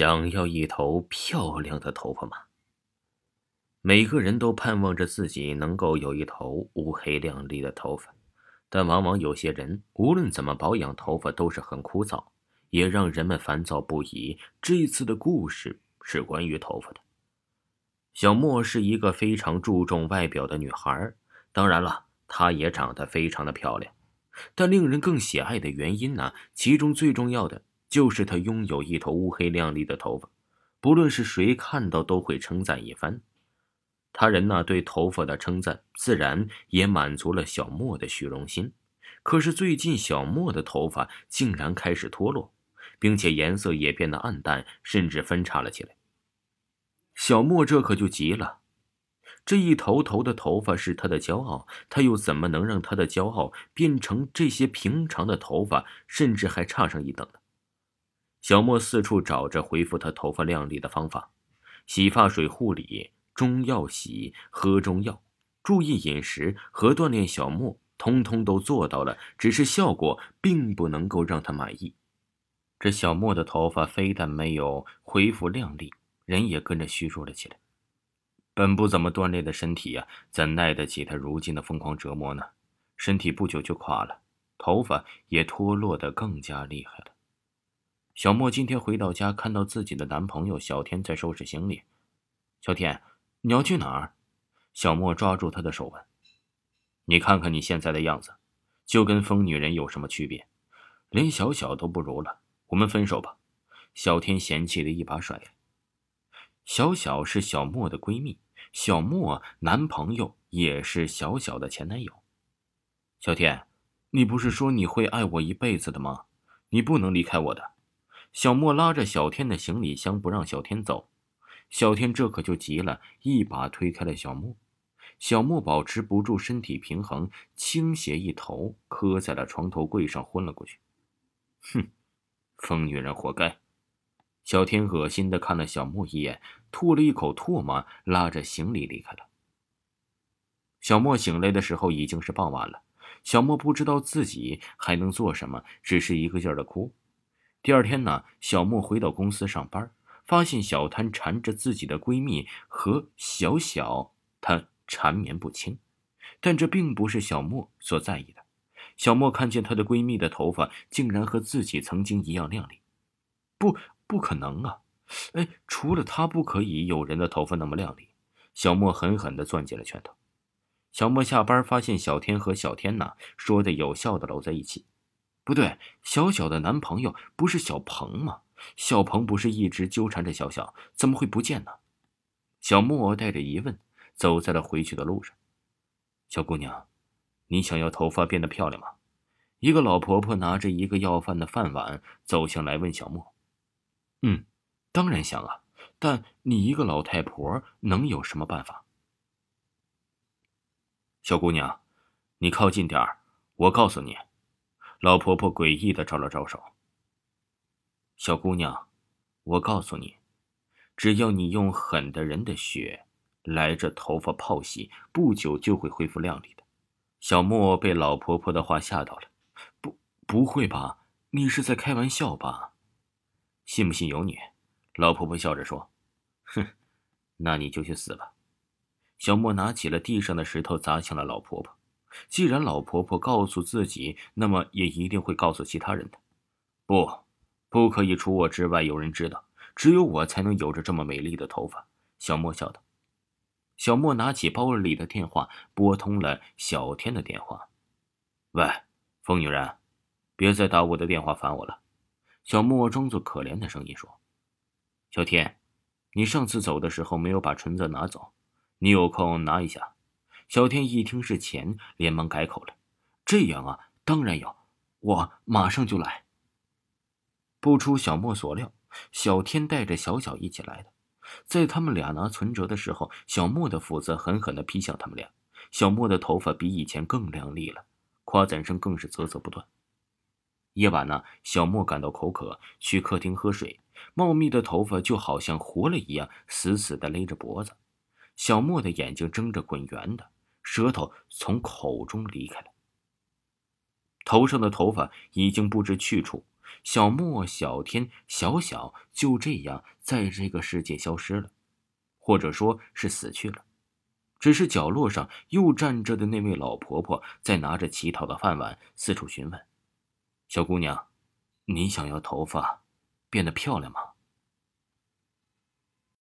想要一头漂亮的头发吗？每个人都盼望着自己能够有一头乌黑亮丽的头发，但往往有些人无论怎么保养头发都是很枯燥，也让人们烦躁不已。这一次的故事是关于头发的。小莫是一个非常注重外表的女孩，当然了，她也长得非常的漂亮。但令人更喜爱的原因呢？其中最重要的。就是他拥有一头乌黑亮丽的头发，不论是谁看到都会称赞一番。他人呢对头发的称赞，自然也满足了小莫的虚荣心。可是最近小莫的头发竟然开始脱落，并且颜色也变得暗淡，甚至分叉了起来。小莫这可就急了，这一头头的头发是他的骄傲，他又怎么能让他的骄傲变成这些平常的头发，甚至还差上一等呢？小莫四处找着恢复他头发亮丽的方法，洗发水护理、中药洗、喝中药、注意饮食和锻炼，小莫通通都做到了，只是效果并不能够让他满意。这小莫的头发非但没有恢复亮丽，人也跟着虚弱了起来。本不怎么锻炼的身体呀，怎耐得起他如今的疯狂折磨呢？身体不久就垮了，头发也脱落得更加厉害了。小莫今天回到家，看到自己的男朋友小天在收拾行李。小天，你要去哪儿？小莫抓住他的手问：“你看看你现在的样子，就跟疯女人有什么区别？连小小都不如了。我们分手吧。”小天嫌弃的一把甩开。小小是小莫的闺蜜，小莫男朋友也是小小的前男友。小天，你不是说你会爱我一辈子的吗？你不能离开我的。小莫拉着小天的行李箱不让小天走，小天这可就急了，一把推开了小莫。小莫保持不住身体平衡，倾斜一头磕在了床头柜上，昏了过去。哼，疯女人活该！小天恶心的看了小莫一眼，吐了一口唾沫，拉着行李离开了。小莫醒来的时候已经是傍晚了，小莫不知道自己还能做什么，只是一个劲儿的哭。第二天呢，小莫回到公司上班，发现小谭缠着自己的闺蜜和小小，她缠绵不清。但这并不是小莫所在意的。小莫看见她的闺蜜的头发竟然和自己曾经一样亮丽，不，不可能啊！哎，除了她不可以有人的头发那么亮丽。小莫狠狠地攥紧了拳头。小莫下班发现小天和小天呐说的有笑的搂在一起。不对，小小的男朋友不是小鹏吗？小鹏不是一直纠缠着小小，怎么会不见呢？小莫带着疑问走在了回去的路上。小姑娘，你想要头发变得漂亮吗？一个老婆婆拿着一个要饭的饭碗走向来问小莫：“嗯，当然想啊，但你一个老太婆能有什么办法？”小姑娘，你靠近点儿，我告诉你。老婆婆诡异的招了招手。小姑娘，我告诉你，只要你用狠的人的血来这头发泡洗，不久就会恢复亮丽的。小莫被老婆婆的话吓到了，不，不会吧？你是在开玩笑吧？信不信由你。老婆婆笑着说：“哼，那你就去死吧。”小莫拿起了地上的石头砸向了老婆婆。既然老婆婆告诉自己，那么也一定会告诉其他人的。不，不可以除我之外有人知道，只有我才能有着这么美丽的头发。小莫笑道。小莫拿起包里的电话，拨通了小天的电话。喂，疯女人，别再打我的电话烦我了。小莫装作可怜的声音说：“小天，你上次走的时候没有把存折拿走，你有空拿一下。”小天一听是钱，连忙改口了：“这样啊，当然要，我马上就来。”不出小莫所料，小天带着小小一起来的。在他们俩拿存折的时候，小莫的斧子狠狠地劈向他们俩。小莫的头发比以前更亮丽了，夸赞声更是啧啧不断。夜晚呢，小莫感到口渴，去客厅喝水，茂密的头发就好像活了一样，死死地勒着脖子。小莫的眼睛睁着，滚圆的。舌头从口中离开了，头上的头发已经不知去处，小莫、小天、小小就这样在这个世界消失了，或者说是死去了。只是角落上又站着的那位老婆婆在拿着乞讨的饭碗四处询问：“小姑娘，你想要头发变得漂亮吗？”